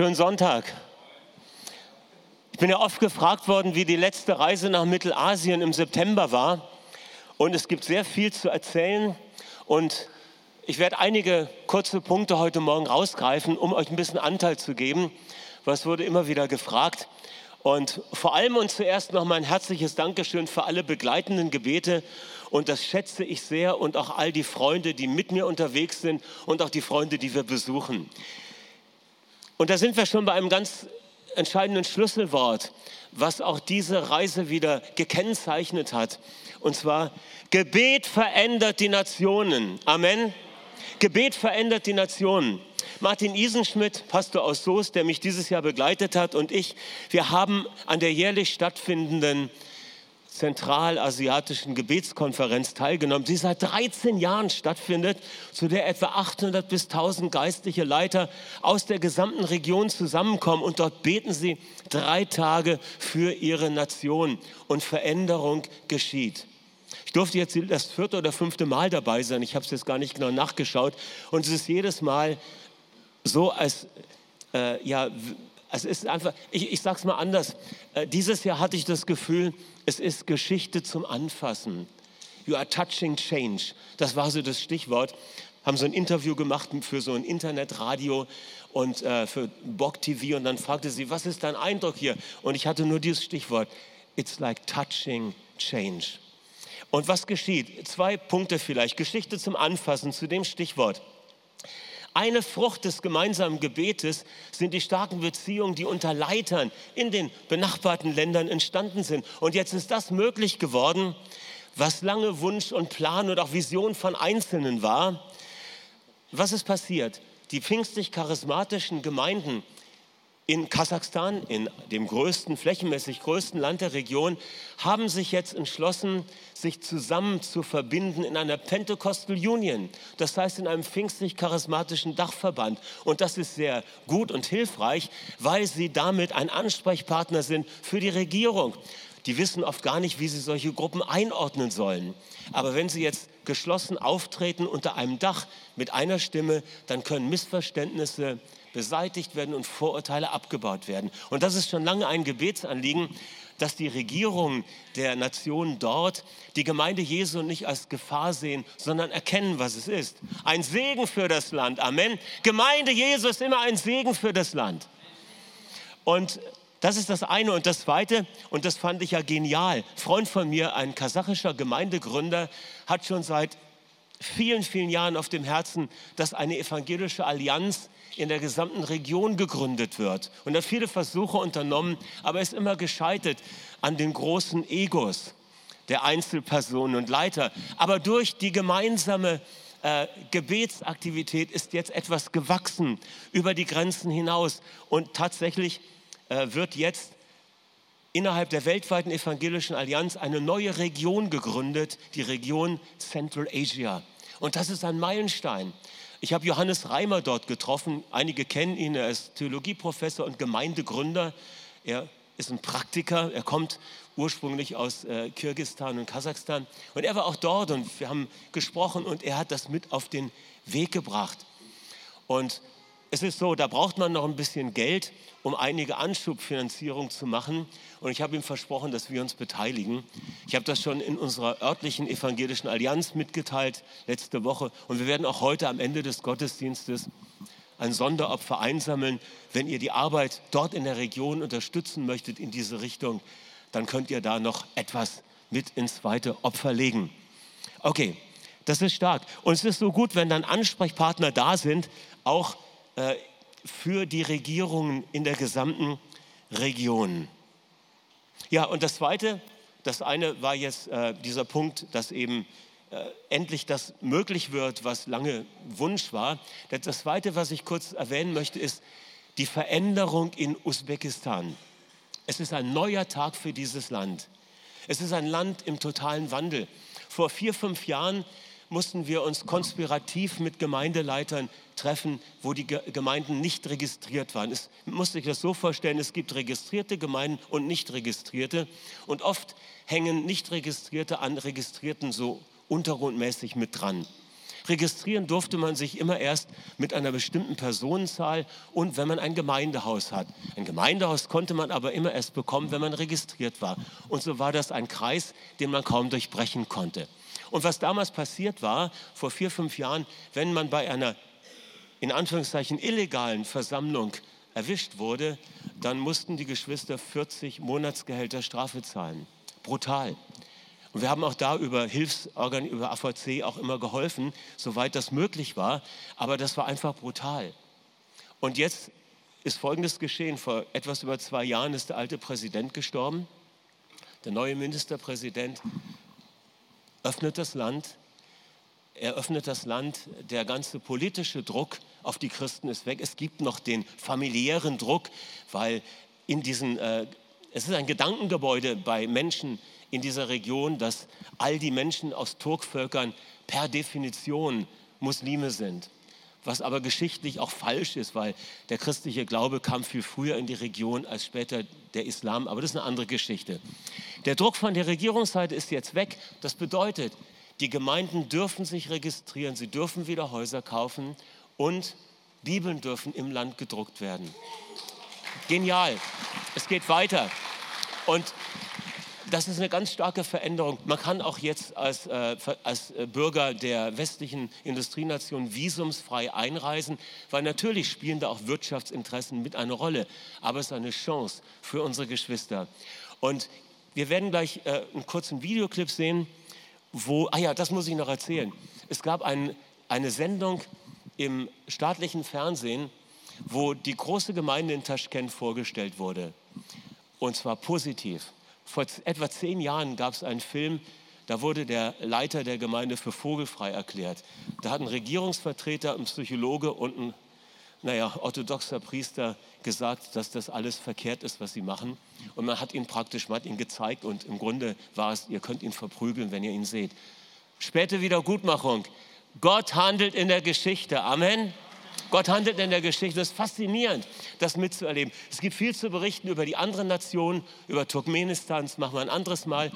Schönen Sonntag. Ich bin ja oft gefragt worden, wie die letzte Reise nach Mittelasien im September war. Und es gibt sehr viel zu erzählen. Und ich werde einige kurze Punkte heute Morgen rausgreifen, um euch ein bisschen Anteil zu geben. Was wurde immer wieder gefragt. Und vor allem und zuerst noch mein herzliches Dankeschön für alle begleitenden Gebete. Und das schätze ich sehr und auch all die Freunde, die mit mir unterwegs sind und auch die Freunde, die wir besuchen. Und da sind wir schon bei einem ganz entscheidenden Schlüsselwort, was auch diese Reise wieder gekennzeichnet hat. Und zwar, Gebet verändert die Nationen. Amen. Gebet verändert die Nationen. Martin Isenschmidt, Pastor aus Soest, der mich dieses Jahr begleitet hat, und ich, wir haben an der jährlich stattfindenden zentralasiatischen Gebetskonferenz teilgenommen, die seit 13 Jahren stattfindet, zu der etwa 800 bis 1000 geistliche Leiter aus der gesamten Region zusammenkommen. Und dort beten sie drei Tage für ihre Nation. Und Veränderung geschieht. Ich durfte jetzt das vierte oder fünfte Mal dabei sein, ich habe es jetzt gar nicht genau nachgeschaut. Und es ist jedes Mal so, als äh, ja, es ist einfach, ich, ich sage es mal anders, äh, dieses Jahr hatte ich das Gefühl, es ist Geschichte zum Anfassen. You are touching change. Das war so das Stichwort. Haben so ein Interview gemacht für so ein Internetradio und äh, für Bock TV und dann fragte sie, was ist dein Eindruck hier? Und ich hatte nur dieses Stichwort. It's like touching change. Und was geschieht? Zwei Punkte vielleicht. Geschichte zum Anfassen zu dem Stichwort. Eine Frucht des gemeinsamen Gebetes sind die starken Beziehungen, die unter Leitern in den benachbarten Ländern entstanden sind. Und jetzt ist das möglich geworden, was lange Wunsch und Plan und auch Vision von Einzelnen war. Was ist passiert? Die pfingstlich charismatischen Gemeinden in Kasachstan, in dem größten, flächenmäßig größten Land der Region, haben sich jetzt entschlossen, sich zusammen zu verbinden in einer Pentecostal Union, das heißt in einem pfingstlich-charismatischen Dachverband. Und das ist sehr gut und hilfreich, weil sie damit ein Ansprechpartner sind für die Regierung. Die wissen oft gar nicht, wie sie solche Gruppen einordnen sollen. Aber wenn sie jetzt geschlossen auftreten unter einem Dach mit einer Stimme, dann können Missverständnisse beseitigt werden und Vorurteile abgebaut werden. Und das ist schon lange ein Gebetsanliegen, dass die Regierungen der Nationen dort die Gemeinde Jesu nicht als Gefahr sehen, sondern erkennen, was es ist. Ein Segen für das Land. Amen. Gemeinde Jesu ist immer ein Segen für das Land. Und das ist das eine. Und das zweite, und das fand ich ja genial. Freund von mir, ein kasachischer Gemeindegründer, hat schon seit vielen, vielen Jahren auf dem Herzen, dass eine evangelische Allianz in der gesamten Region gegründet wird. Und hat viele Versuche unternommen, aber ist immer gescheitert an den großen Egos der Einzelpersonen und Leiter. Aber durch die gemeinsame äh, Gebetsaktivität ist jetzt etwas gewachsen über die Grenzen hinaus. Und tatsächlich äh, wird jetzt innerhalb der weltweiten evangelischen Allianz eine neue Region gegründet, die Region Central Asia. Und das ist ein Meilenstein. Ich habe Johannes Reimer dort getroffen. Einige kennen ihn. Er ist Theologieprofessor und Gemeindegründer. Er ist ein Praktiker. Er kommt ursprünglich aus äh, Kirgistan und Kasachstan. Und er war auch dort und wir haben gesprochen und er hat das mit auf den Weg gebracht. Und es ist so, da braucht man noch ein bisschen Geld, um einige Anschubfinanzierung zu machen. Und ich habe ihm versprochen, dass wir uns beteiligen. Ich habe das schon in unserer örtlichen evangelischen Allianz mitgeteilt letzte Woche. Und wir werden auch heute am Ende des Gottesdienstes ein Sonderopfer einsammeln. Wenn ihr die Arbeit dort in der Region unterstützen möchtet in diese Richtung, dann könnt ihr da noch etwas mit ins zweite Opfer legen. Okay, das ist stark. Und es ist so gut, wenn dann Ansprechpartner da sind, auch äh, für die Regierungen in der gesamten Region. Ja, und das Zweite, das eine war jetzt äh, dieser Punkt, dass eben äh, endlich das möglich wird, was lange Wunsch war. Das Zweite, was ich kurz erwähnen möchte, ist die Veränderung in Usbekistan. Es ist ein neuer Tag für dieses Land. Es ist ein Land im totalen Wandel. Vor vier, fünf Jahren mussten wir uns konspirativ mit Gemeindeleitern treffen, wo die Gemeinden nicht registriert waren. Es musste sich das so vorstellen, es gibt registrierte Gemeinden und nicht registrierte. Und oft hängen nicht registrierte an registrierten so untergrundmäßig mit dran. Registrieren durfte man sich immer erst mit einer bestimmten Personenzahl und wenn man ein Gemeindehaus hat. Ein Gemeindehaus konnte man aber immer erst bekommen, wenn man registriert war. Und so war das ein Kreis, den man kaum durchbrechen konnte. Und was damals passiert war, vor vier, fünf Jahren, wenn man bei einer in Anführungszeichen illegalen Versammlung erwischt wurde, dann mussten die Geschwister 40 Monatsgehälter Strafe zahlen. Brutal. Und wir haben auch da über Hilfsorgan, über AVC auch immer geholfen, soweit das möglich war. Aber das war einfach brutal. Und jetzt ist Folgendes geschehen. Vor etwas über zwei Jahren ist der alte Präsident gestorben. Der neue Ministerpräsident öffnet das Land. Er öffnet das Land. Der ganze politische Druck auf die Christen ist weg. Es gibt noch den familiären Druck, weil in diesen, äh, es ist ein Gedankengebäude bei Menschen in dieser Region, dass all die Menschen aus Turkvölkern per Definition Muslime sind. Was aber geschichtlich auch falsch ist, weil der christliche Glaube kam viel früher in die Region als später der Islam. Aber das ist eine andere Geschichte. Der Druck von der Regierungsseite ist jetzt weg. Das bedeutet, die Gemeinden dürfen sich registrieren, sie dürfen wieder Häuser kaufen und Bibeln dürfen im Land gedruckt werden. Genial. Es geht weiter. Und das ist eine ganz starke Veränderung. Man kann auch jetzt als, äh, als äh, Bürger der westlichen Industrienation visumsfrei einreisen, weil natürlich spielen da auch Wirtschaftsinteressen mit eine Rolle. Aber es ist eine Chance für unsere Geschwister. Und wir werden gleich äh, einen kurzen Videoclip sehen, wo, ah ja, das muss ich noch erzählen. Es gab ein, eine Sendung im staatlichen Fernsehen, wo die große Gemeinde in Taschkent vorgestellt wurde. Und zwar positiv. Vor etwa zehn Jahren gab es einen Film, da wurde der Leiter der Gemeinde für vogelfrei erklärt. Da hat ein Regierungsvertreter, ein Psychologe und ein naja, orthodoxer Priester gesagt, dass das alles verkehrt ist, was sie machen. Und man hat ihn praktisch, man hat ihn gezeigt und im Grunde war es, ihr könnt ihn verprügeln, wenn ihr ihn seht. Späte Wiedergutmachung. Gott handelt in der Geschichte. Amen. Gott handelt in der Geschichte. Es ist faszinierend, das mitzuerleben. Es gibt viel zu berichten über die anderen Nationen, über Turkmenistan, das machen wir ein anderes Mal.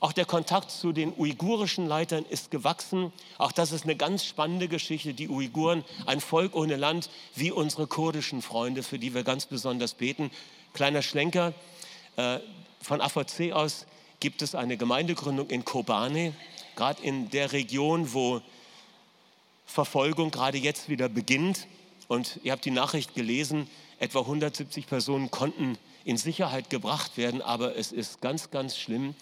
Auch der Kontakt zu den uigurischen Leitern ist gewachsen. Auch das ist eine ganz spannende Geschichte. Die Uiguren, ein Volk ohne Land, wie unsere kurdischen Freunde, für die wir ganz besonders beten. Kleiner Schlenker. Äh, von AVC aus gibt es eine Gemeindegründung in Kobane, gerade in der Region, wo Verfolgung gerade jetzt wieder beginnt. Und ihr habt die Nachricht gelesen, etwa 170 Personen konnten in Sicherheit gebracht werden, aber es ist ganz, ganz schlimm.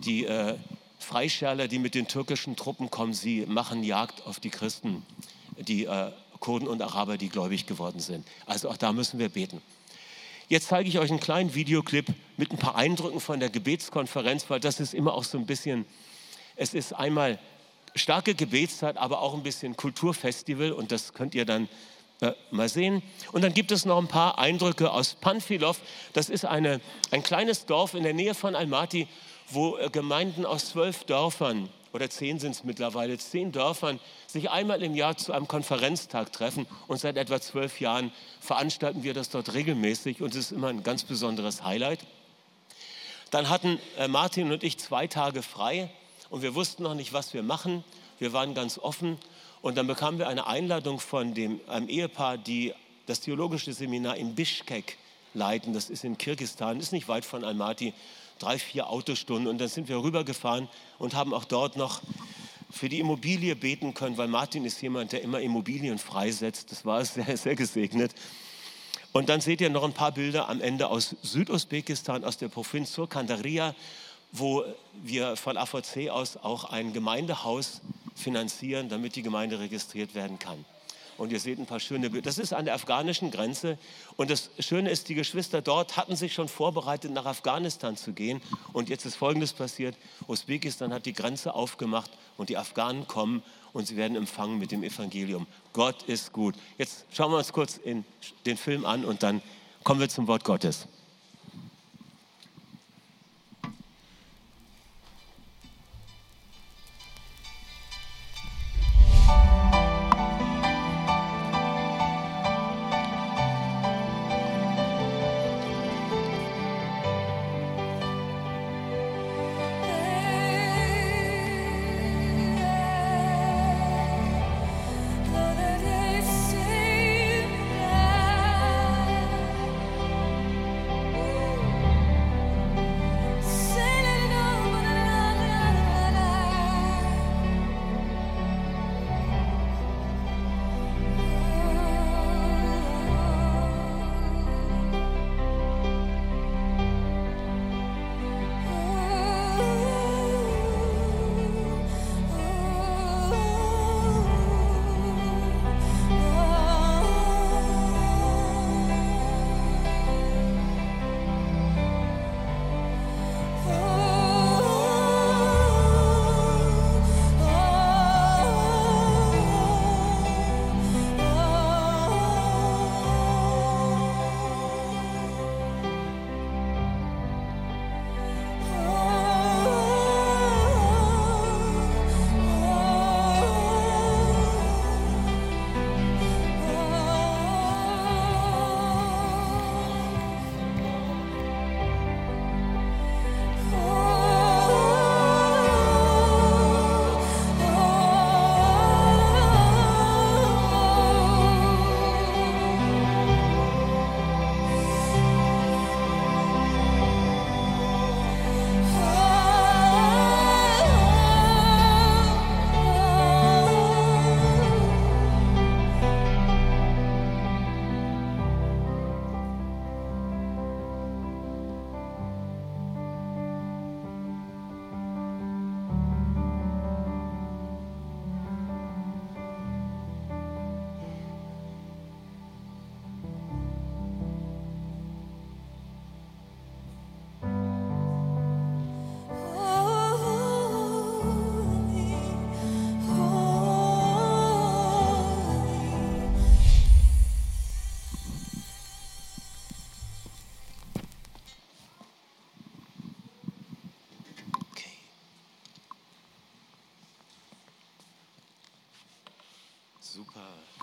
Die äh, Freischärler, die mit den türkischen Truppen kommen, sie machen Jagd auf die Christen, die äh, Kurden und Araber, die gläubig geworden sind. Also auch da müssen wir beten. Jetzt zeige ich euch einen kleinen Videoclip mit ein paar Eindrücken von der Gebetskonferenz, weil das ist immer auch so ein bisschen, es ist einmal starke Gebetszeit, aber auch ein bisschen Kulturfestival und das könnt ihr dann äh, mal sehen. Und dann gibt es noch ein paar Eindrücke aus Panfilov. Das ist eine, ein kleines Dorf in der Nähe von Almaty, wo äh, Gemeinden aus zwölf Dörfern oder zehn sind es mittlerweile, zehn Dörfern sich einmal im Jahr zu einem Konferenztag treffen. Und seit etwa zwölf Jahren veranstalten wir das dort regelmäßig und es ist immer ein ganz besonderes Highlight. Dann hatten äh, Martin und ich zwei Tage frei und wir wussten noch nicht, was wir machen. Wir waren ganz offen und dann bekamen wir eine Einladung von dem, einem Ehepaar, die das theologische Seminar in Bishkek leiten. Das ist in Kirgisistan, ist nicht weit von Almaty, drei, vier Autostunden. Und dann sind wir rübergefahren und haben auch dort noch für die Immobilie beten können, weil Martin ist jemand, der immer Immobilien freisetzt. Das war sehr, sehr gesegnet. Und dann seht ihr noch ein paar Bilder am Ende aus Südusbekistan, aus der Provinz Surkandaria wo wir von AVC aus auch ein Gemeindehaus finanzieren, damit die Gemeinde registriert werden kann. Und ihr seht ein paar schöne Bilder. Das ist an der afghanischen Grenze. Und das Schöne ist, die Geschwister dort hatten sich schon vorbereitet, nach Afghanistan zu gehen. Und jetzt ist Folgendes passiert. Usbekistan hat die Grenze aufgemacht und die Afghanen kommen und sie werden empfangen mit dem Evangelium. Gott ist gut. Jetzt schauen wir uns kurz den Film an und dann kommen wir zum Wort Gottes.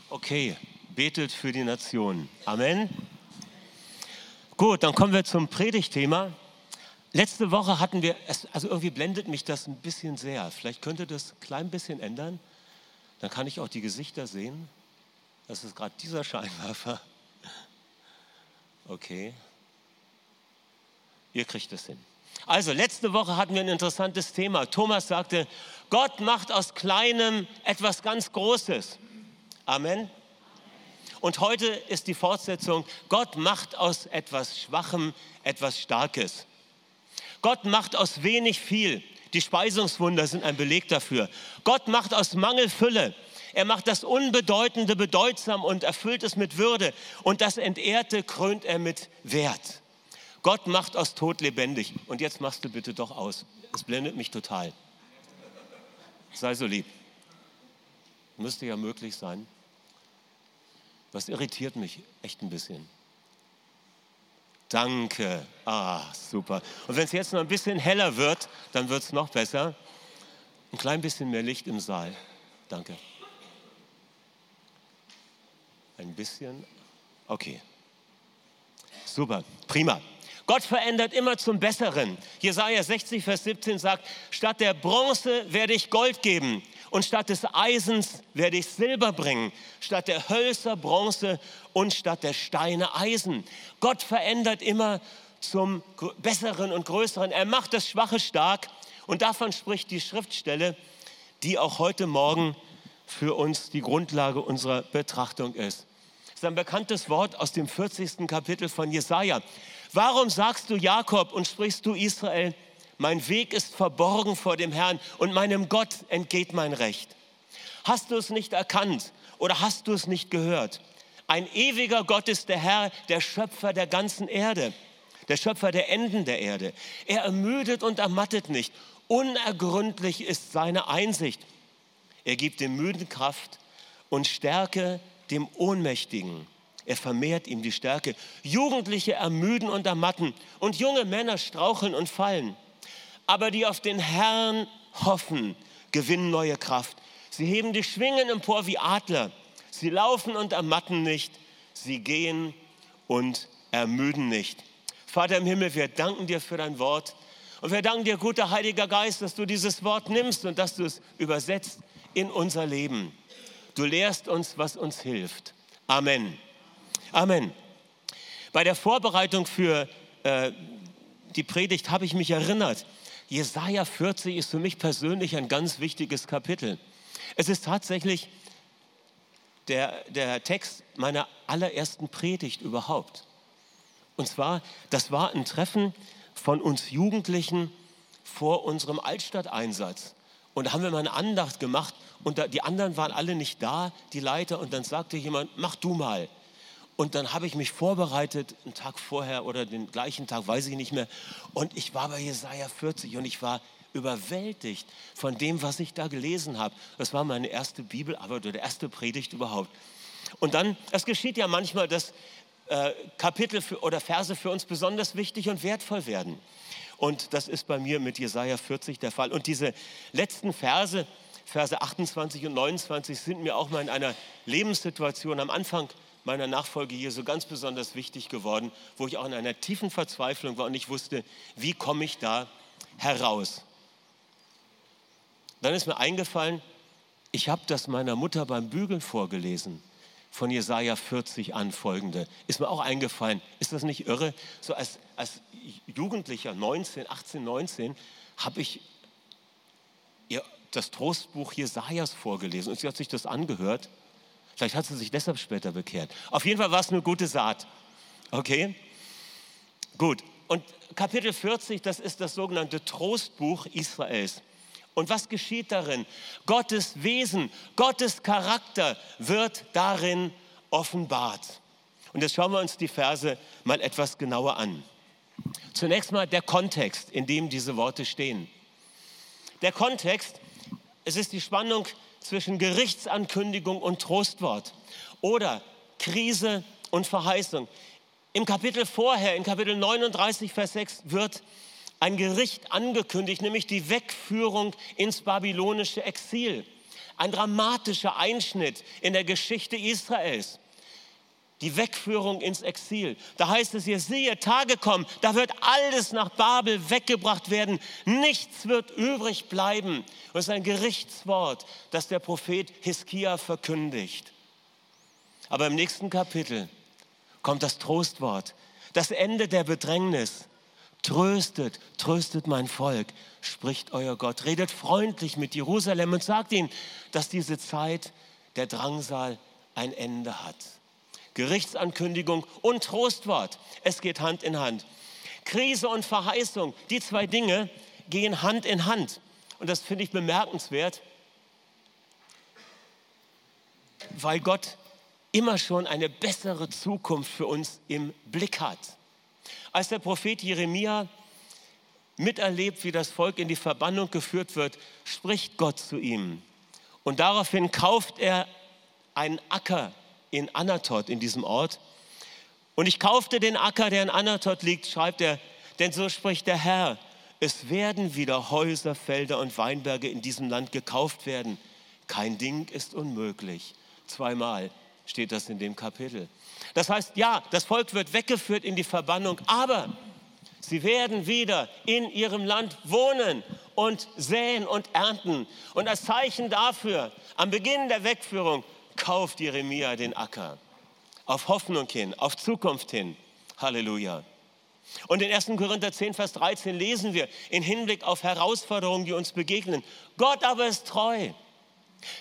Okay, betet für die Nation. Amen. Gut, dann kommen wir zum Predigtthema. Letzte Woche hatten wir, also irgendwie blendet mich das ein bisschen sehr. Vielleicht könnte das ein klein bisschen ändern. Dann kann ich auch die Gesichter sehen. Das ist gerade dieser Scheinwerfer. Okay. Ihr kriegt es hin. Also, letzte Woche hatten wir ein interessantes Thema. Thomas sagte, Gott macht aus Kleinem etwas ganz Großes. Amen. Und heute ist die Fortsetzung, Gott macht aus etwas Schwachem etwas Starkes. Gott macht aus wenig viel. Die Speisungswunder sind ein Beleg dafür. Gott macht aus Mangel Fülle. Er macht das Unbedeutende bedeutsam und erfüllt es mit Würde. Und das Entehrte krönt er mit Wert. Gott macht aus Tod lebendig. Und jetzt machst du bitte doch aus. Es blendet mich total. Sei so lieb. Müsste ja möglich sein. Das irritiert mich echt ein bisschen. Danke. Ah, super. Und wenn es jetzt noch ein bisschen heller wird, dann wird es noch besser. Ein klein bisschen mehr Licht im Saal. Danke. Ein bisschen. Okay. Super. Prima. Gott verändert immer zum Besseren. Jesaja 60, Vers 17 sagt: Statt der Bronze werde ich Gold geben und statt des Eisens werde ich Silber bringen, statt der Hölzer Bronze und statt der Steine Eisen. Gott verändert immer zum Besseren und Größeren. Er macht das Schwache stark und davon spricht die Schriftstelle, die auch heute Morgen für uns die Grundlage unserer Betrachtung ist. Das ist ein bekanntes Wort aus dem 40. Kapitel von Jesaja. Warum sagst du Jakob und sprichst du Israel? Mein Weg ist verborgen vor dem Herrn und meinem Gott entgeht mein Recht. Hast du es nicht erkannt oder hast du es nicht gehört? Ein ewiger Gott ist der Herr, der Schöpfer der ganzen Erde, der Schöpfer der Enden der Erde. Er ermüdet und ermattet nicht. Unergründlich ist seine Einsicht. Er gibt dem Müden Kraft und Stärke dem Ohnmächtigen. Er vermehrt ihm die Stärke. Jugendliche ermüden und ermatten und junge Männer straucheln und fallen aber die auf den Herrn hoffen, gewinnen neue Kraft. Sie heben die Schwingen empor wie Adler. Sie laufen und ermatten nicht. Sie gehen und ermüden nicht. Vater im Himmel, wir danken dir für dein Wort. Und wir danken dir, guter Heiliger Geist, dass du dieses Wort nimmst und dass du es übersetzt in unser Leben. Du lehrst uns, was uns hilft. Amen. Amen. Bei der Vorbereitung für äh, die Predigt habe ich mich erinnert, Jesaja 40 ist für mich persönlich ein ganz wichtiges Kapitel. Es ist tatsächlich der, der Text meiner allerersten Predigt überhaupt. Und zwar, das war ein Treffen von uns Jugendlichen vor unserem Altstadteinsatz. Und da haben wir mal eine Andacht gemacht und da, die anderen waren alle nicht da, die Leiter. Und dann sagte jemand, mach du mal. Und dann habe ich mich vorbereitet, einen Tag vorher oder den gleichen Tag, weiß ich nicht mehr. Und ich war bei Jesaja 40 und ich war überwältigt von dem, was ich da gelesen habe. Das war meine erste Bibelarbeit oder erste Predigt überhaupt. Und dann, es geschieht ja manchmal, dass äh, Kapitel für, oder Verse für uns besonders wichtig und wertvoll werden. Und das ist bei mir mit Jesaja 40 der Fall. Und diese letzten Verse, Verse 28 und 29, sind mir auch mal in einer Lebenssituation am Anfang meiner Nachfolge hier so ganz besonders wichtig geworden, wo ich auch in einer tiefen Verzweiflung war und ich wusste, wie komme ich da heraus. Dann ist mir eingefallen, ich habe das meiner Mutter beim Bügeln vorgelesen, von Jesaja 40 an folgende. Ist mir auch eingefallen. Ist das nicht irre? So als, als Jugendlicher, 19, 18, 19, habe ich ihr das Trostbuch Jesajas vorgelesen und sie hat sich das angehört Vielleicht hat sie sich deshalb später bekehrt. Auf jeden Fall war es eine gute Saat. Okay? Gut. Und Kapitel 40, das ist das sogenannte Trostbuch Israels. Und was geschieht darin? Gottes Wesen, Gottes Charakter wird darin offenbart. Und jetzt schauen wir uns die Verse mal etwas genauer an. Zunächst mal der Kontext, in dem diese Worte stehen. Der Kontext, es ist die Spannung zwischen Gerichtsankündigung und Trostwort oder Krise und Verheißung. Im Kapitel vorher, in Kapitel 39, Vers 6, wird ein Gericht angekündigt, nämlich die Wegführung ins babylonische Exil. ein dramatischer Einschnitt in der Geschichte Israels. Die Wegführung ins Exil. Da heißt es, ihr sehe, Tage kommen, da wird alles nach Babel weggebracht werden. Nichts wird übrig bleiben. Und es ist ein Gerichtswort, das der Prophet Hiskia verkündigt. Aber im nächsten Kapitel kommt das Trostwort, das Ende der Bedrängnis. Tröstet, tröstet mein Volk, spricht euer Gott. Redet freundlich mit Jerusalem und sagt ihnen, dass diese Zeit der Drangsal ein Ende hat. Gerichtsankündigung und Trostwort. Es geht Hand in Hand. Krise und Verheißung, die zwei Dinge gehen Hand in Hand. Und das finde ich bemerkenswert, weil Gott immer schon eine bessere Zukunft für uns im Blick hat. Als der Prophet Jeremia miterlebt, wie das Volk in die Verbannung geführt wird, spricht Gott zu ihm. Und daraufhin kauft er einen Acker in Anatot, in diesem Ort. Und ich kaufte den Acker, der in Anatot liegt, schreibt er, denn so spricht der Herr, es werden wieder Häuser, Felder und Weinberge in diesem Land gekauft werden. Kein Ding ist unmöglich. Zweimal steht das in dem Kapitel. Das heißt, ja, das Volk wird weggeführt in die Verbannung, aber sie werden wieder in ihrem Land wohnen und säen und ernten. Und als Zeichen dafür, am Beginn der Wegführung, kauft Jeremia den Acker. Auf Hoffnung hin, auf Zukunft hin. Halleluja. Und in 1. Korinther 10, Vers 13 lesen wir in Hinblick auf Herausforderungen, die uns begegnen. Gott aber ist treu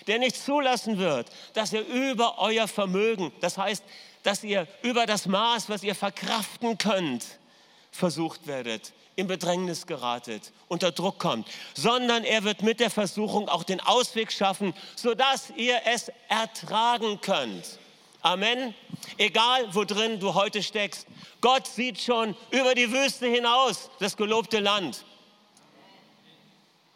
der nicht zulassen wird, dass ihr über euer Vermögen, das heißt, dass ihr über das Maß, was ihr verkraften könnt, versucht werdet, in Bedrängnis geratet, unter Druck kommt, sondern er wird mit der Versuchung auch den Ausweg schaffen, sodass ihr es ertragen könnt. Amen. Egal, wo drin du heute steckst, Gott sieht schon über die Wüste hinaus, das gelobte Land.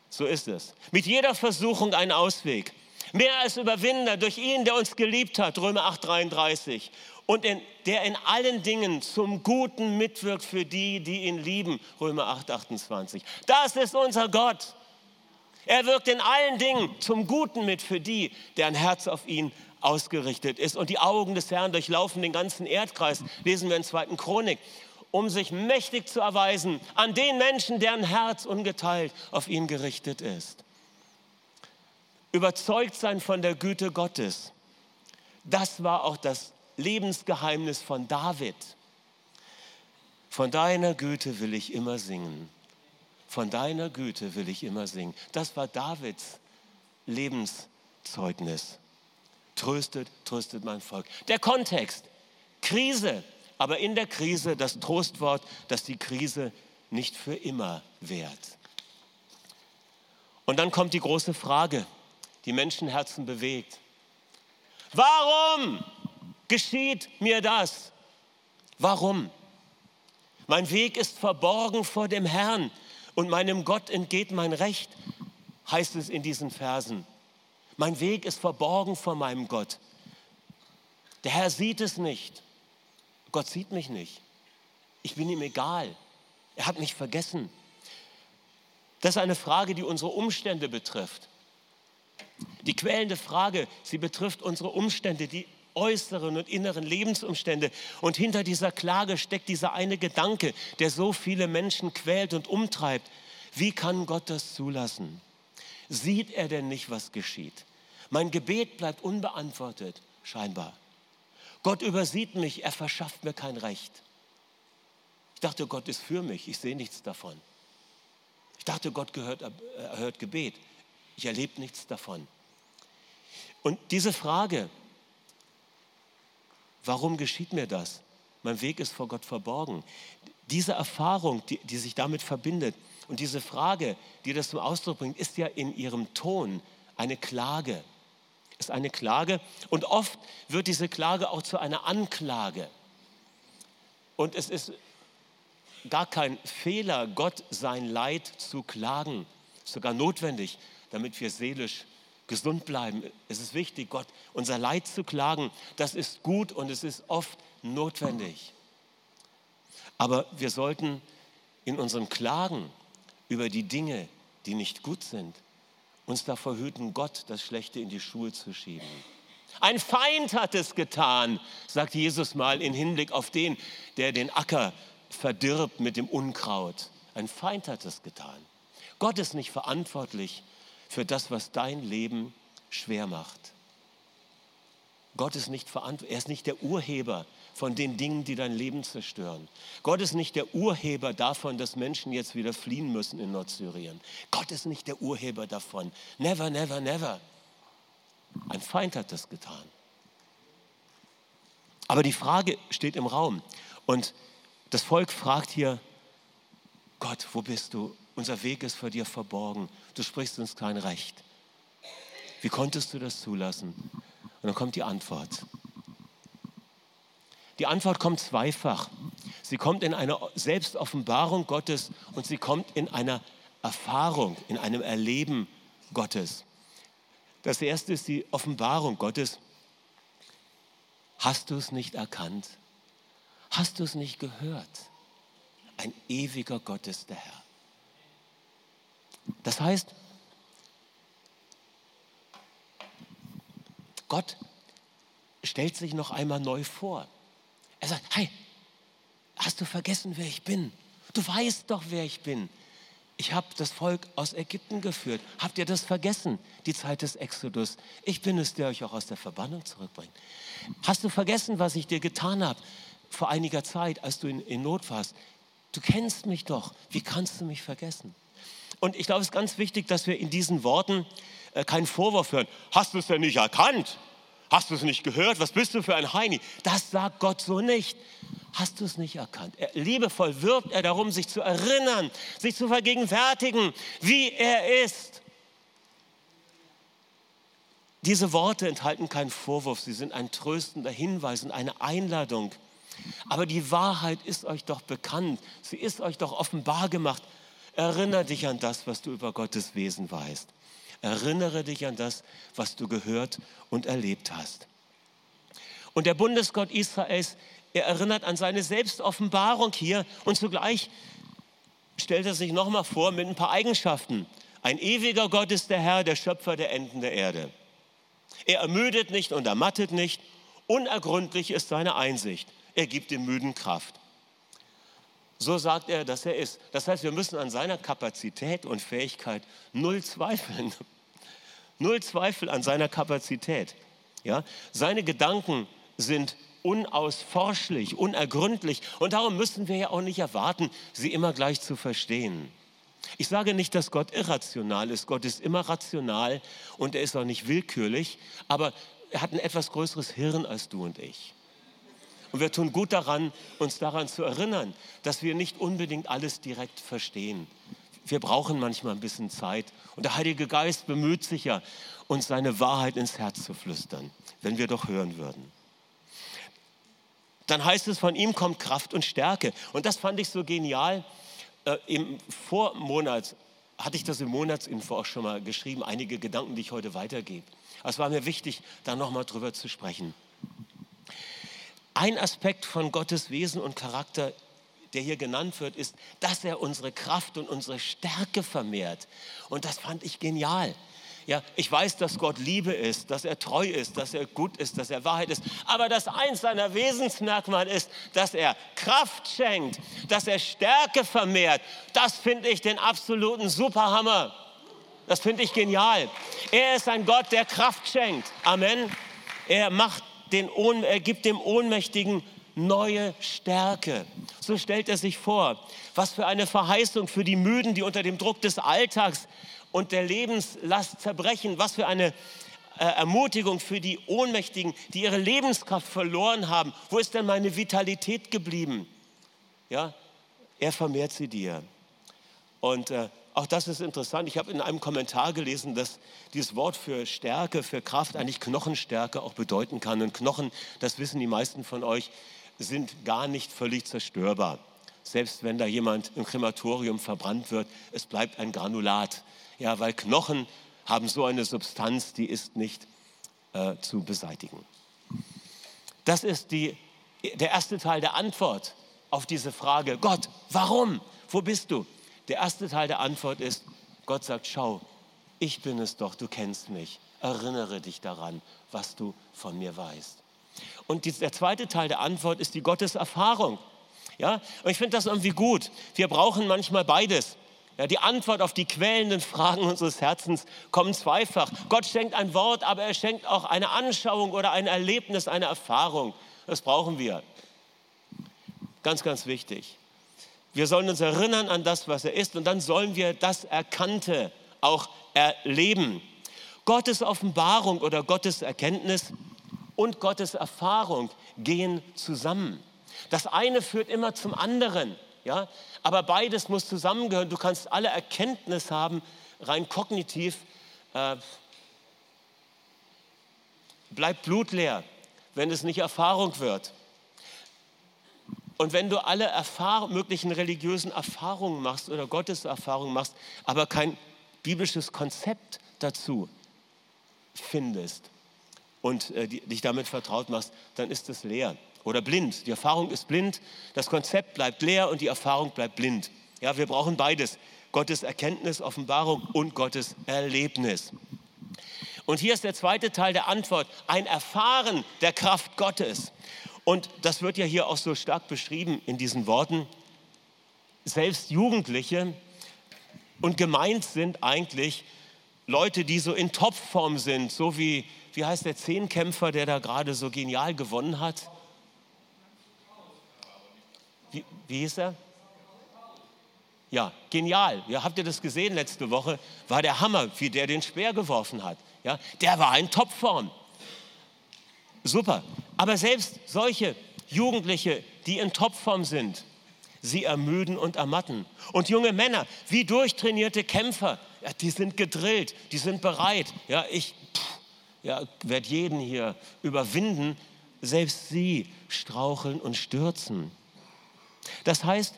So ist es. Mit jeder Versuchung ein Ausweg. Mehr als Überwinder durch ihn, der uns geliebt hat, Römer 8, 33. Und in, der in allen Dingen zum Guten mitwirkt für die, die ihn lieben, Römer 8, 28. Das ist unser Gott. Er wirkt in allen Dingen zum Guten mit für die, deren Herz auf ihn ausgerichtet ist. Und die Augen des Herrn durchlaufen den ganzen Erdkreis, lesen wir in 2. Chronik, um sich mächtig zu erweisen an den Menschen, deren Herz ungeteilt auf ihn gerichtet ist überzeugt sein von der Güte Gottes. Das war auch das Lebensgeheimnis von David. Von deiner Güte will ich immer singen. Von deiner Güte will ich immer singen. Das war Davids Lebenszeugnis. Tröstet, tröstet mein Volk. Der Kontext, Krise, aber in der Krise das Trostwort, dass die Krise nicht für immer währt. Und dann kommt die große Frage, die Menschenherzen bewegt. Warum geschieht mir das? Warum? Mein Weg ist verborgen vor dem Herrn und meinem Gott entgeht mein Recht, heißt es in diesen Versen. Mein Weg ist verborgen vor meinem Gott. Der Herr sieht es nicht. Gott sieht mich nicht. Ich bin ihm egal. Er hat mich vergessen. Das ist eine Frage, die unsere Umstände betrifft. Die quälende Frage, sie betrifft unsere Umstände, die äußeren und inneren Lebensumstände. Und hinter dieser Klage steckt dieser eine Gedanke, der so viele Menschen quält und umtreibt. Wie kann Gott das zulassen? Sieht er denn nicht, was geschieht? Mein Gebet bleibt unbeantwortet, scheinbar. Gott übersieht mich, er verschafft mir kein Recht. Ich dachte, Gott ist für mich, ich sehe nichts davon. Ich dachte, Gott gehört, erhört Gebet. Ich erlebe nichts davon. Und diese Frage, warum geschieht mir das? Mein Weg ist vor Gott verborgen. Diese Erfahrung, die, die sich damit verbindet und diese Frage, die das zum Ausdruck bringt, ist ja in ihrem Ton eine Klage. Ist eine Klage und oft wird diese Klage auch zu einer Anklage. Und es ist gar kein Fehler, Gott sein Leid zu klagen, sogar notwendig damit wir seelisch gesund bleiben. Es ist wichtig, Gott unser Leid zu klagen. Das ist gut und es ist oft notwendig. Aber wir sollten in unserem Klagen über die Dinge, die nicht gut sind, uns davor hüten, Gott das Schlechte in die Schuhe zu schieben. Ein Feind hat es getan, sagt Jesus mal in Hinblick auf den, der den Acker verdirbt mit dem Unkraut. Ein Feind hat es getan. Gott ist nicht verantwortlich für das, was dein Leben schwer macht. Gott ist nicht verantwortlich, er ist nicht der Urheber von den Dingen, die dein Leben zerstören. Gott ist nicht der Urheber davon, dass Menschen jetzt wieder fliehen müssen in Nordsyrien. Gott ist nicht der Urheber davon. Never, never, never. Ein Feind hat das getan. Aber die Frage steht im Raum. Und das Volk fragt hier, Gott, wo bist du? Unser Weg ist vor dir verborgen. Du sprichst uns kein Recht. Wie konntest du das zulassen? Und dann kommt die Antwort. Die Antwort kommt zweifach. Sie kommt in einer Selbstoffenbarung Gottes und sie kommt in einer Erfahrung, in einem Erleben Gottes. Das erste ist die Offenbarung Gottes. Hast du es nicht erkannt? Hast du es nicht gehört? Ein ewiger Gott ist der Herr. Das heißt, Gott stellt sich noch einmal neu vor. Er sagt, hey, hast du vergessen, wer ich bin? Du weißt doch, wer ich bin. Ich habe das Volk aus Ägypten geführt. Habt ihr das vergessen? Die Zeit des Exodus. Ich bin es, der euch auch aus der Verbannung zurückbringt. Hast du vergessen, was ich dir getan habe vor einiger Zeit, als du in, in Not warst? Du kennst mich doch. Wie kannst du mich vergessen? Und ich glaube, es ist ganz wichtig, dass wir in diesen Worten äh, keinen Vorwurf hören. Hast du es denn nicht erkannt? Hast du es nicht gehört? Was bist du für ein Heini? Das sagt Gott so nicht. Hast du es nicht erkannt? Er, liebevoll wirbt er darum, sich zu erinnern, sich zu vergegenwärtigen, wie er ist. Diese Worte enthalten keinen Vorwurf, sie sind ein tröstender Hinweis und eine Einladung. Aber die Wahrheit ist euch doch bekannt, sie ist euch doch offenbar gemacht. Erinnere dich an das, was du über Gottes Wesen weißt. Erinnere dich an das, was du gehört und erlebt hast. Und der Bundesgott Israels, er erinnert an seine Selbstoffenbarung hier und zugleich stellt er sich nochmal vor mit ein paar Eigenschaften. Ein ewiger Gott ist der Herr, der Schöpfer der Enden der Erde. Er ermüdet nicht und ermattet nicht. Unergründlich ist seine Einsicht. Er gibt dem Müden Kraft. So sagt er, dass er ist. Das heißt, wir müssen an seiner Kapazität und Fähigkeit null zweifeln. Null Zweifel an seiner Kapazität. Ja? Seine Gedanken sind unausforschlich, unergründlich und darum müssen wir ja auch nicht erwarten, sie immer gleich zu verstehen. Ich sage nicht, dass Gott irrational ist. Gott ist immer rational und er ist auch nicht willkürlich, aber er hat ein etwas größeres Hirn als du und ich. Und wir tun gut daran, uns daran zu erinnern, dass wir nicht unbedingt alles direkt verstehen. Wir brauchen manchmal ein bisschen Zeit. Und der Heilige Geist bemüht sich ja, uns seine Wahrheit ins Herz zu flüstern, wenn wir doch hören würden. Dann heißt es, von ihm kommt Kraft und Stärke. Und das fand ich so genial. Äh, Im Vormonat hatte ich das im Monatsinfo auch schon mal geschrieben, einige Gedanken, die ich heute weitergebe. Es war mir wichtig, da nochmal drüber zu sprechen. Ein Aspekt von Gottes Wesen und Charakter, der hier genannt wird, ist, dass er unsere Kraft und unsere Stärke vermehrt. Und das fand ich genial. Ja, ich weiß, dass Gott Liebe ist, dass er treu ist, dass er gut ist, dass er Wahrheit ist. Aber dass eins seiner Wesensmerkmale ist, dass er Kraft schenkt, dass er Stärke vermehrt. Das finde ich den absoluten Superhammer. Das finde ich genial. Er ist ein Gott, der Kraft schenkt. Amen. Er macht den er gibt dem Ohnmächtigen neue Stärke. So stellt er sich vor. Was für eine Verheißung für die Müden, die unter dem Druck des Alltags und der Lebenslast zerbrechen. Was für eine äh, Ermutigung für die Ohnmächtigen, die ihre Lebenskraft verloren haben. Wo ist denn meine Vitalität geblieben? Ja, er vermehrt sie dir. Und äh, auch das ist interessant. Ich habe in einem Kommentar gelesen, dass dieses Wort für Stärke, für Kraft eigentlich Knochenstärke auch bedeuten kann. Und Knochen, das wissen die meisten von euch, sind gar nicht völlig zerstörbar. Selbst wenn da jemand im Krematorium verbrannt wird, es bleibt ein Granulat. Ja, weil Knochen haben so eine Substanz, die ist nicht äh, zu beseitigen. Das ist die, der erste Teil der Antwort auf diese Frage. Gott, warum? Wo bist du? Der erste Teil der Antwort ist, Gott sagt, schau, ich bin es doch, du kennst mich. Erinnere dich daran, was du von mir weißt. Und der zweite Teil der Antwort ist die Gotteserfahrung. Ja? Und ich finde das irgendwie gut. Wir brauchen manchmal beides. Ja, die Antwort auf die quälenden Fragen unseres Herzens kommt zweifach. Gott schenkt ein Wort, aber er schenkt auch eine Anschauung oder ein Erlebnis, eine Erfahrung. Das brauchen wir. Ganz, ganz wichtig. Wir sollen uns erinnern an das, was er ist, und dann sollen wir das Erkannte auch erleben. Gottes Offenbarung oder Gottes Erkenntnis und Gottes Erfahrung gehen zusammen. Das eine führt immer zum anderen. Ja? Aber beides muss zusammengehören. Du kannst alle Erkenntnis haben, rein kognitiv. Äh, bleibt blutleer, wenn es nicht Erfahrung wird. Und wenn du alle Erfahrung, möglichen religiösen Erfahrungen machst oder Gotteserfahrungen machst, aber kein biblisches Konzept dazu findest und äh, dich damit vertraut machst, dann ist es leer oder blind. Die Erfahrung ist blind, das Konzept bleibt leer und die Erfahrung bleibt blind. Ja, wir brauchen beides. Gottes Erkenntnis, Offenbarung und Gottes Erlebnis. Und hier ist der zweite Teil der Antwort, ein Erfahren der Kraft Gottes. Und das wird ja hier auch so stark beschrieben in diesen Worten. Selbst Jugendliche und gemeint sind eigentlich Leute, die so in Topform sind, so wie, wie heißt der Zehnkämpfer, der da gerade so genial gewonnen hat? Wie, wie hieß er? Ja, genial. Ja, habt ihr das gesehen letzte Woche? War der Hammer, wie der den Speer geworfen hat. Ja, der war in Topform. Super. Aber selbst solche Jugendliche, die in Topform sind, sie ermüden und ermatten. Und junge Männer, wie durchtrainierte Kämpfer, ja, die sind gedrillt, die sind bereit. Ja, ich ja, werde jeden hier überwinden. Selbst sie straucheln und stürzen. Das heißt,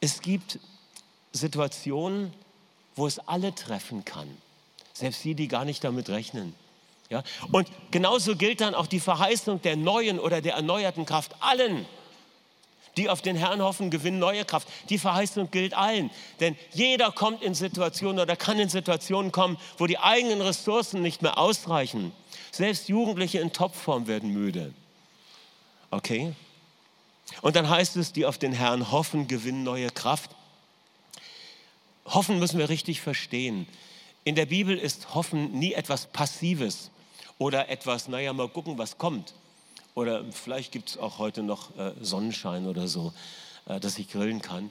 es gibt Situationen, wo es alle treffen kann. Selbst die, die gar nicht damit rechnen. Ja? Und genauso gilt dann auch die Verheißung der neuen oder der erneuerten Kraft allen, die auf den Herrn hoffen, gewinnen neue Kraft. Die Verheißung gilt allen. Denn jeder kommt in Situationen oder kann in Situationen kommen, wo die eigenen Ressourcen nicht mehr ausreichen. Selbst Jugendliche in Topform werden müde. Okay? Und dann heißt es, die auf den Herrn hoffen, gewinnen neue Kraft. Hoffen müssen wir richtig verstehen. In der Bibel ist Hoffen nie etwas Passives oder etwas, naja, mal gucken, was kommt. Oder vielleicht gibt es auch heute noch äh, Sonnenschein oder so, äh, dass ich grillen kann.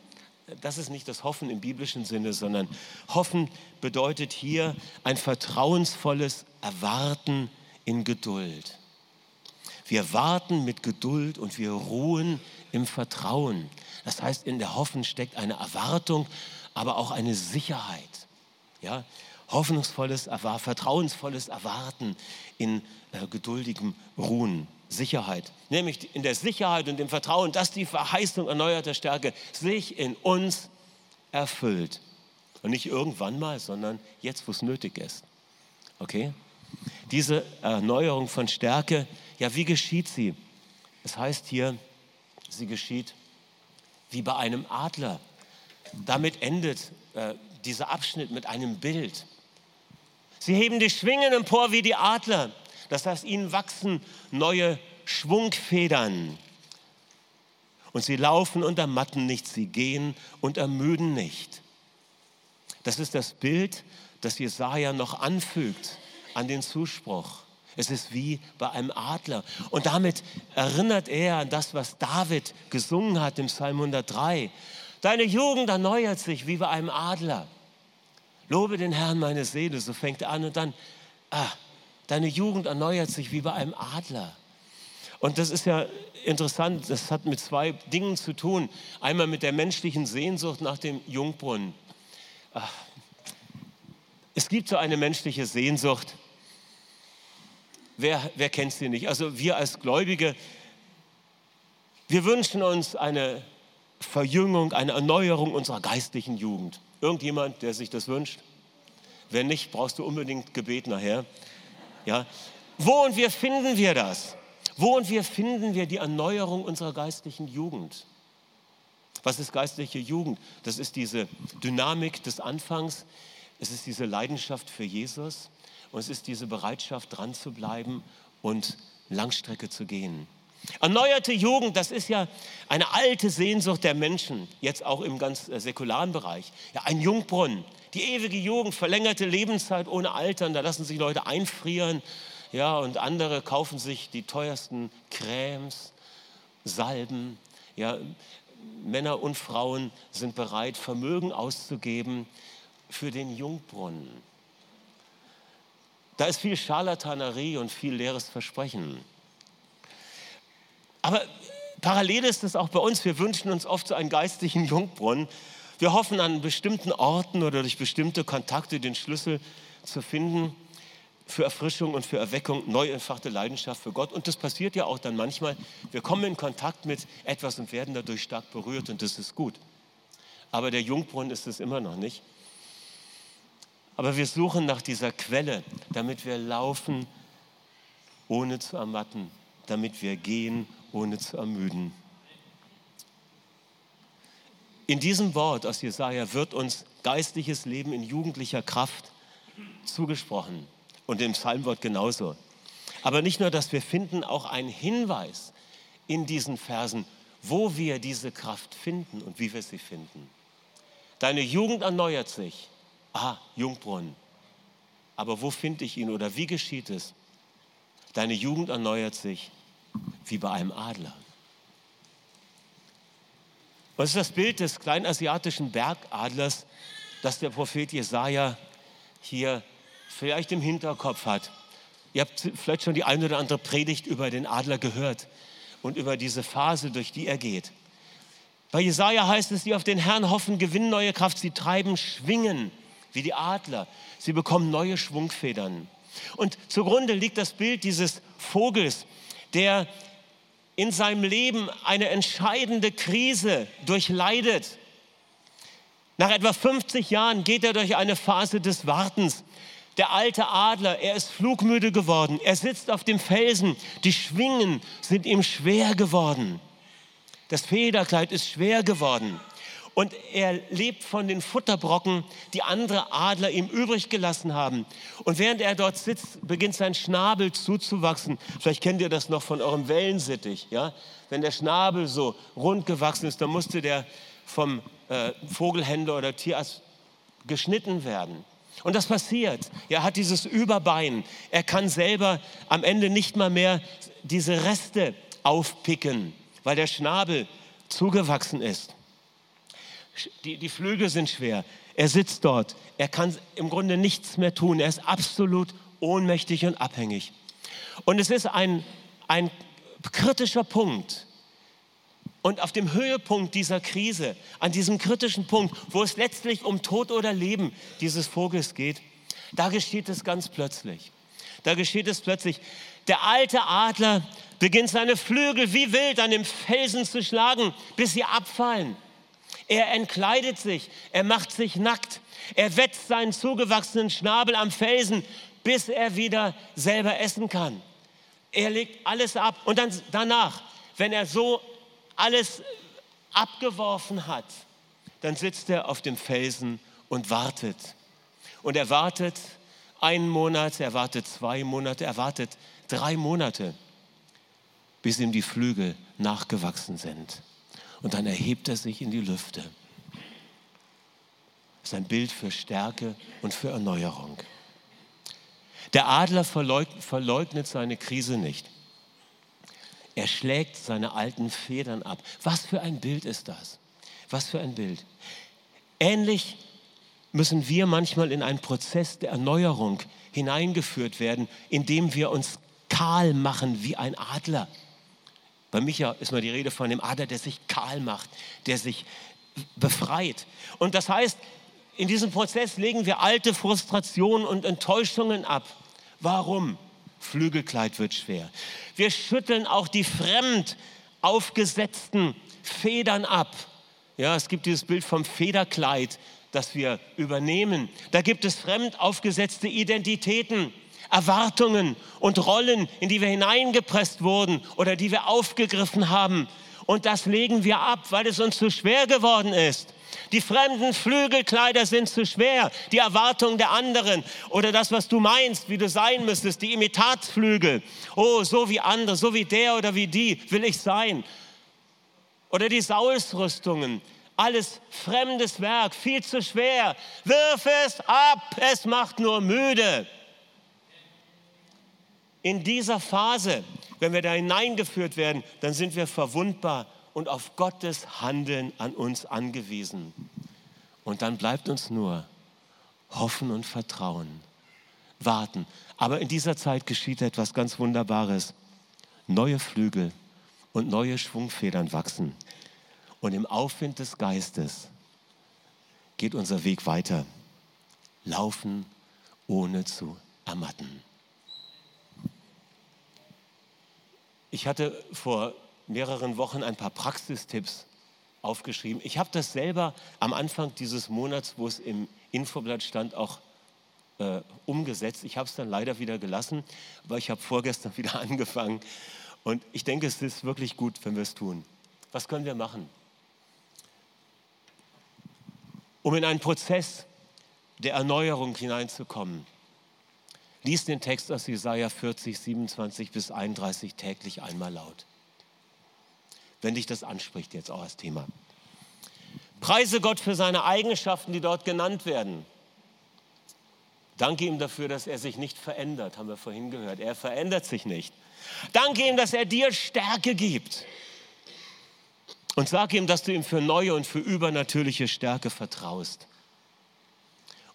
Das ist nicht das Hoffen im biblischen Sinne, sondern Hoffen bedeutet hier ein vertrauensvolles Erwarten in Geduld. Wir warten mit Geduld und wir ruhen im Vertrauen. Das heißt, in der Hoffen steckt eine Erwartung, aber auch eine Sicherheit. Ja? Hoffnungsvolles, vertrauensvolles Erwarten in äh, geduldigem Ruhen. Sicherheit, nämlich in der Sicherheit und dem Vertrauen, dass die Verheißung erneuerter Stärke sich in uns erfüllt. Und nicht irgendwann mal, sondern jetzt, wo es nötig ist. Okay? Diese Erneuerung von Stärke, ja, wie geschieht sie? Es heißt hier, sie geschieht wie bei einem Adler. Damit endet äh, dieser Abschnitt mit einem Bild. Sie heben die Schwingen empor wie die Adler. Das heißt, ihnen wachsen neue Schwungfedern. Und sie laufen und ermatten nicht, sie gehen und ermüden nicht. Das ist das Bild, das Jesaja noch anfügt an den Zuspruch. Es ist wie bei einem Adler. Und damit erinnert er an das, was David gesungen hat im Psalm 103. Deine Jugend erneuert sich wie bei einem Adler. Lobe den Herrn meine Seele, so fängt er an und dann, ah, deine Jugend erneuert sich wie bei einem Adler. Und das ist ja interessant, das hat mit zwei Dingen zu tun. Einmal mit der menschlichen Sehnsucht nach dem Jungbrunnen. Ach, es gibt so eine menschliche Sehnsucht. Wer, wer kennt sie nicht? Also wir als Gläubige, wir wünschen uns eine Verjüngung, eine Erneuerung unserer geistlichen Jugend. Irgendjemand, der sich das wünscht? Wenn nicht, brauchst du unbedingt Gebet nachher. Ja? Wo und wie finden wir das? Wo und wie finden wir die Erneuerung unserer geistlichen Jugend? Was ist geistliche Jugend? Das ist diese Dynamik des Anfangs, es ist diese Leidenschaft für Jesus und es ist diese Bereitschaft, dran zu bleiben und Langstrecke zu gehen. Erneuerte Jugend, das ist ja eine alte Sehnsucht der Menschen, jetzt auch im ganz äh, säkularen Bereich. Ja, ein Jungbrunnen, die ewige Jugend, verlängerte Lebenszeit ohne Altern, da lassen sich Leute einfrieren, ja, und andere kaufen sich die teuersten Cremes, Salben, ja, Männer und Frauen sind bereit, Vermögen auszugeben für den Jungbrunnen. Da ist viel Scharlatanerie und viel leeres Versprechen. Aber parallel ist es auch bei uns. Wir wünschen uns oft so einen geistlichen Jungbrunnen. Wir hoffen an bestimmten Orten oder durch bestimmte Kontakte den Schlüssel zu finden für Erfrischung und für Erweckung, neu entfachte Leidenschaft für Gott. Und das passiert ja auch dann manchmal. Wir kommen in Kontakt mit etwas und werden dadurch stark berührt und das ist gut. Aber der Jungbrunnen ist es immer noch nicht. Aber wir suchen nach dieser Quelle, damit wir laufen, ohne zu ermatten, damit wir gehen, ohne zu ermüden. In diesem Wort aus Jesaja wird uns geistliches Leben in jugendlicher Kraft zugesprochen und im Psalmwort genauso. Aber nicht nur, dass wir finden auch einen Hinweis in diesen Versen, wo wir diese Kraft finden und wie wir sie finden. Deine Jugend erneuert sich. Ah, Jungbrunnen. Aber wo finde ich ihn oder wie geschieht es? Deine Jugend erneuert sich wie bei einem Adler. Was ist das Bild des kleinasiatischen Bergadlers, das der Prophet Jesaja hier vielleicht im Hinterkopf hat? Ihr habt vielleicht schon die eine oder andere Predigt über den Adler gehört und über diese Phase, durch die er geht. Bei Jesaja heißt es, die auf den Herrn hoffen, gewinnen neue Kraft, sie treiben, schwingen wie die Adler. Sie bekommen neue Schwungfedern. Und zugrunde liegt das Bild dieses Vogels, der in seinem Leben eine entscheidende Krise durchleidet. Nach etwa 50 Jahren geht er durch eine Phase des Wartens. Der alte Adler, er ist flugmüde geworden. Er sitzt auf dem Felsen. Die Schwingen sind ihm schwer geworden. Das Federkleid ist schwer geworden. Und er lebt von den Futterbrocken, die andere Adler ihm übrig gelassen haben. Und während er dort sitzt, beginnt sein Schnabel zuzuwachsen. Vielleicht kennt ihr das noch von eurem Wellensittich. Ja? Wenn der Schnabel so rund gewachsen ist, dann musste der vom äh, Vogelhändler oder Tierarzt geschnitten werden. Und das passiert. Er hat dieses Überbein. Er kann selber am Ende nicht mal mehr diese Reste aufpicken, weil der Schnabel zugewachsen ist die, die Flügel sind schwer. Er sitzt dort. Er kann im Grunde nichts mehr tun. Er ist absolut ohnmächtig und abhängig. Und es ist ein, ein kritischer Punkt. Und auf dem Höhepunkt dieser Krise, an diesem kritischen Punkt, wo es letztlich um Tod oder Leben dieses Vogels geht, da geschieht es ganz plötzlich. Da geschieht es plötzlich. Der alte Adler beginnt seine Flügel wie wild an dem Felsen zu schlagen, bis sie abfallen. Er entkleidet sich, er macht sich nackt, er wetzt seinen zugewachsenen Schnabel am Felsen, bis er wieder selber essen kann. Er legt alles ab und dann danach, wenn er so alles abgeworfen hat, dann sitzt er auf dem Felsen und wartet. Und er wartet einen Monat, er wartet zwei Monate, er wartet drei Monate, bis ihm die Flügel nachgewachsen sind und dann erhebt er sich in die Lüfte. Das ist ein Bild für Stärke und für Erneuerung. Der Adler verleugnet seine Krise nicht. Er schlägt seine alten Federn ab. Was für ein Bild ist das? Was für ein Bild. Ähnlich müssen wir manchmal in einen Prozess der Erneuerung hineingeführt werden, indem wir uns kahl machen wie ein Adler. Bei Micha ist mal die Rede von dem Adler, der sich kahl macht, der sich befreit. Und das heißt, in diesem Prozess legen wir alte Frustrationen und Enttäuschungen ab. Warum? Flügelkleid wird schwer. Wir schütteln auch die fremd aufgesetzten Federn ab. Ja, es gibt dieses Bild vom Federkleid, das wir übernehmen. Da gibt es fremd aufgesetzte Identitäten. Erwartungen und Rollen, in die wir hineingepresst wurden oder die wir aufgegriffen haben. Und das legen wir ab, weil es uns zu schwer geworden ist. Die fremden Flügelkleider sind zu schwer. Die Erwartungen der anderen oder das, was du meinst, wie du sein müsstest, die Imitatsflügel. Oh, so wie andere, so wie der oder wie die will ich sein. Oder die Saulsrüstungen. Alles fremdes Werk, viel zu schwer. Wirf es ab, es macht nur müde. In dieser Phase, wenn wir da hineingeführt werden, dann sind wir verwundbar und auf Gottes Handeln an uns angewiesen. Und dann bleibt uns nur hoffen und vertrauen, warten. Aber in dieser Zeit geschieht etwas ganz Wunderbares. Neue Flügel und neue Schwungfedern wachsen. Und im Aufwind des Geistes geht unser Weg weiter. Laufen ohne zu ermatten. Ich hatte vor mehreren Wochen ein paar Praxistipps aufgeschrieben. Ich habe das selber am Anfang dieses Monats, wo es im Infoblatt stand, auch äh, umgesetzt. Ich habe es dann leider wieder gelassen, aber ich habe vorgestern wieder angefangen. Und ich denke, es ist wirklich gut, wenn wir es tun. Was können wir machen? Um in einen Prozess der Erneuerung hineinzukommen. Lies den Text aus Jesaja 40, 27 bis 31 täglich einmal laut wenn dich das anspricht jetzt auch als Thema. Preise Gott für seine Eigenschaften, die dort genannt werden. Danke ihm dafür, dass er sich nicht verändert, haben wir vorhin gehört. Er verändert sich nicht. Danke ihm, dass er dir Stärke gibt. Und sag ihm, dass du ihm für neue und für übernatürliche Stärke vertraust.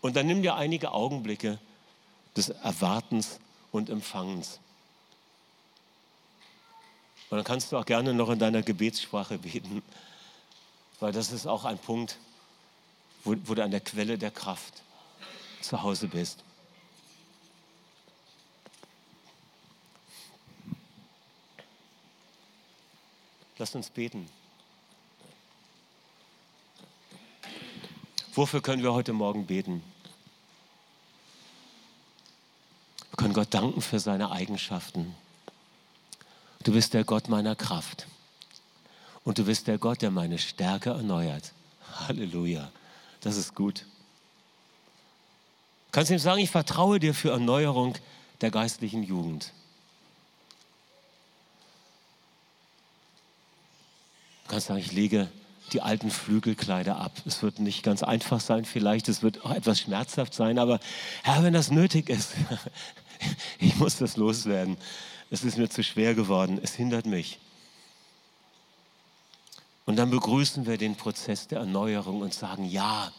Und dann nimm dir einige Augenblicke des Erwartens und Empfangens. Und dann kannst du auch gerne noch in deiner Gebetssprache beten, weil das ist auch ein Punkt, wo, wo du an der Quelle der Kraft zu Hause bist. Lass uns beten. Wofür können wir heute Morgen beten? Wir können Gott danken für seine Eigenschaften. Du bist der Gott meiner Kraft. Und du bist der Gott, der meine Stärke erneuert. Halleluja. Das ist gut. Du kannst ihm sagen, ich vertraue dir für Erneuerung der geistlichen Jugend. Du kannst sagen, ich lege die alten Flügelkleider ab. Es wird nicht ganz einfach sein, vielleicht, es wird auch etwas schmerzhaft sein, aber Herr, wenn das nötig ist, ich muss das loswerden es ist mir zu schwer geworden, es hindert mich. Und dann begrüßen wir den Prozess der Erneuerung und sagen, ja,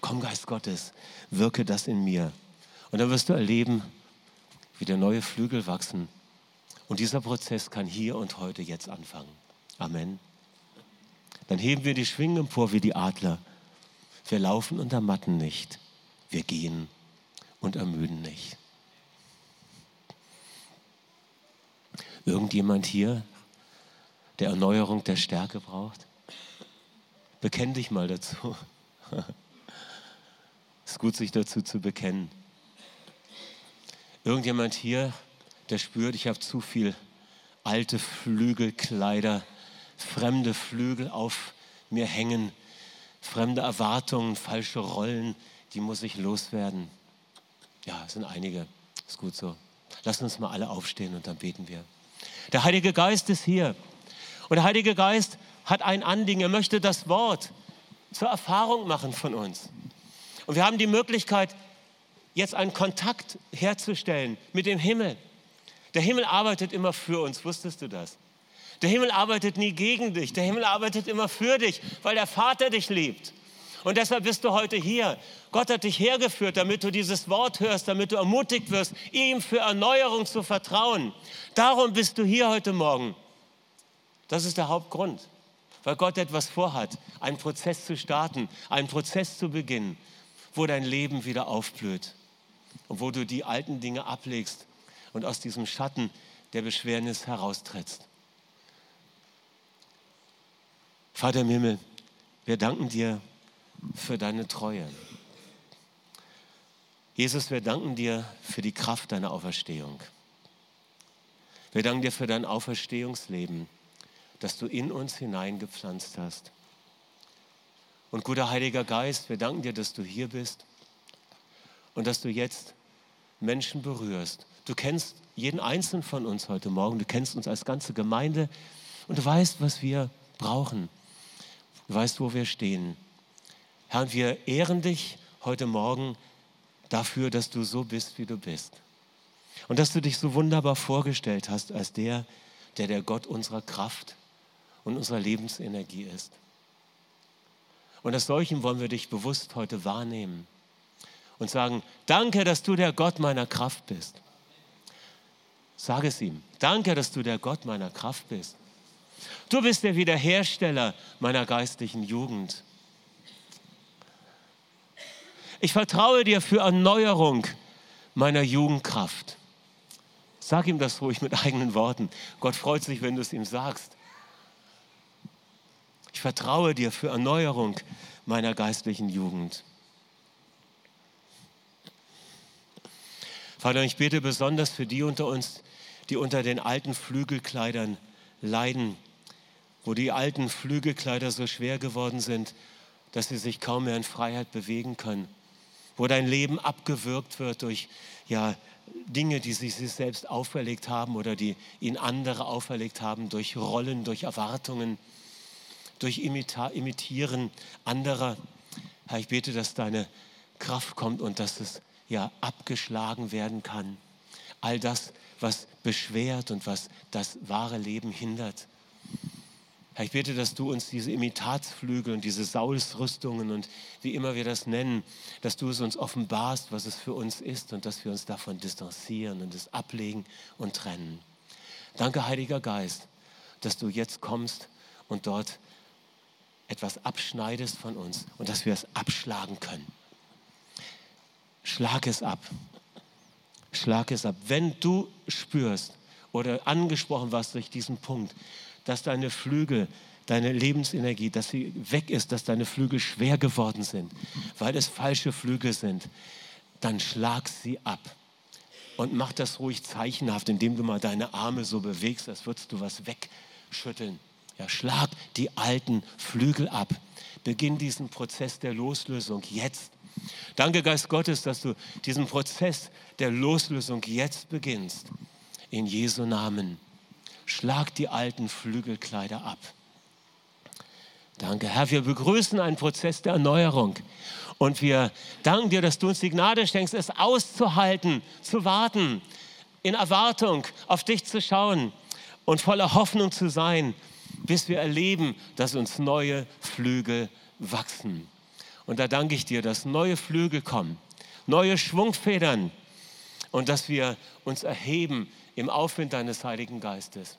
komm Geist Gottes, wirke das in mir. Und dann wirst du erleben, wie der neue Flügel wachsen. Und dieser Prozess kann hier und heute jetzt anfangen. Amen. Dann heben wir die Schwingen empor wie die Adler. Wir laufen und ermatten nicht. Wir gehen und ermüden nicht. Irgendjemand hier, der Erneuerung der Stärke braucht? Bekenn dich mal dazu. Es ist gut, sich dazu zu bekennen. Irgendjemand hier, der spürt, ich habe zu viel alte Flügelkleider, fremde Flügel auf mir hängen, fremde Erwartungen, falsche Rollen, die muss ich loswerden. Ja, es sind einige. Ist gut so. Lass uns mal alle aufstehen und dann beten wir. Der Heilige Geist ist hier. Und der Heilige Geist hat ein Anliegen. Er möchte das Wort zur Erfahrung machen von uns. Und wir haben die Möglichkeit, jetzt einen Kontakt herzustellen mit dem Himmel. Der Himmel arbeitet immer für uns. Wusstest du das? Der Himmel arbeitet nie gegen dich. Der Himmel arbeitet immer für dich, weil der Vater dich liebt. Und deshalb bist du heute hier. Gott hat dich hergeführt, damit du dieses Wort hörst, damit du ermutigt wirst, ihm für Erneuerung zu vertrauen. Darum bist du hier heute Morgen. Das ist der Hauptgrund, weil Gott etwas vorhat, einen Prozess zu starten, einen Prozess zu beginnen, wo dein Leben wieder aufblüht und wo du die alten Dinge ablegst und aus diesem Schatten der Beschwernis heraustrittst. Vater im Himmel, wir danken dir für deine Treue. Jesus, wir danken dir für die Kraft deiner Auferstehung. Wir danken dir für dein Auferstehungsleben, das du in uns hineingepflanzt hast. Und guter Heiliger Geist, wir danken dir, dass du hier bist und dass du jetzt Menschen berührst. Du kennst jeden einzelnen von uns heute Morgen, du kennst uns als ganze Gemeinde und du weißt, was wir brauchen. Du weißt, wo wir stehen. Herr, wir ehren dich heute Morgen dafür, dass du so bist, wie du bist. Und dass du dich so wunderbar vorgestellt hast als der, der der Gott unserer Kraft und unserer Lebensenergie ist. Und als solchen wollen wir dich bewusst heute wahrnehmen und sagen, danke, dass du der Gott meiner Kraft bist. Sag es ihm, danke, dass du der Gott meiner Kraft bist. Du bist der Wiederhersteller meiner geistlichen Jugend. Ich vertraue dir für Erneuerung meiner Jugendkraft. Sag ihm das ruhig mit eigenen Worten. Gott freut sich, wenn du es ihm sagst. Ich vertraue dir für Erneuerung meiner geistlichen Jugend. Vater, ich bete besonders für die unter uns, die unter den alten Flügelkleidern leiden, wo die alten Flügelkleider so schwer geworden sind, dass sie sich kaum mehr in Freiheit bewegen können, wo dein Leben abgewürgt wird durch ja, Dinge, die sie sich selbst auferlegt haben oder die ihnen andere auferlegt haben, durch Rollen, durch Erwartungen durch Imita Imitieren anderer. Herr, ich bete, dass deine Kraft kommt und dass es ja abgeschlagen werden kann. All das, was beschwert und was das wahre Leben hindert. Herr, ich bete, dass du uns diese Imitatsflügel und diese Saulsrüstungen und wie immer wir das nennen, dass du es uns offenbarst, was es für uns ist und dass wir uns davon distanzieren und es ablegen und trennen. Danke, Heiliger Geist, dass du jetzt kommst und dort etwas abschneidest von uns und dass wir es abschlagen können. Schlag es ab. Schlag es ab. Wenn du spürst oder angesprochen warst durch diesen Punkt, dass deine Flügel, deine Lebensenergie, dass sie weg ist, dass deine Flügel schwer geworden sind, weil es falsche Flügel sind, dann schlag sie ab. Und mach das ruhig zeichenhaft, indem du mal deine Arme so bewegst, als würdest du was wegschütteln. Ja, schlag die alten Flügel ab. Beginn diesen Prozess der Loslösung jetzt. Danke, Geist Gottes, dass du diesen Prozess der Loslösung jetzt beginnst. In Jesu Namen. Schlag die alten Flügelkleider ab. Danke, Herr. Wir begrüßen einen Prozess der Erneuerung. Und wir danken dir, dass du uns die Gnade schenkst, es auszuhalten, zu warten, in Erwartung auf dich zu schauen und voller Hoffnung zu sein bis wir erleben, dass uns neue Flügel wachsen. Und da danke ich dir, dass neue Flügel kommen, neue Schwungfedern und dass wir uns erheben im Aufwind deines Heiligen Geistes.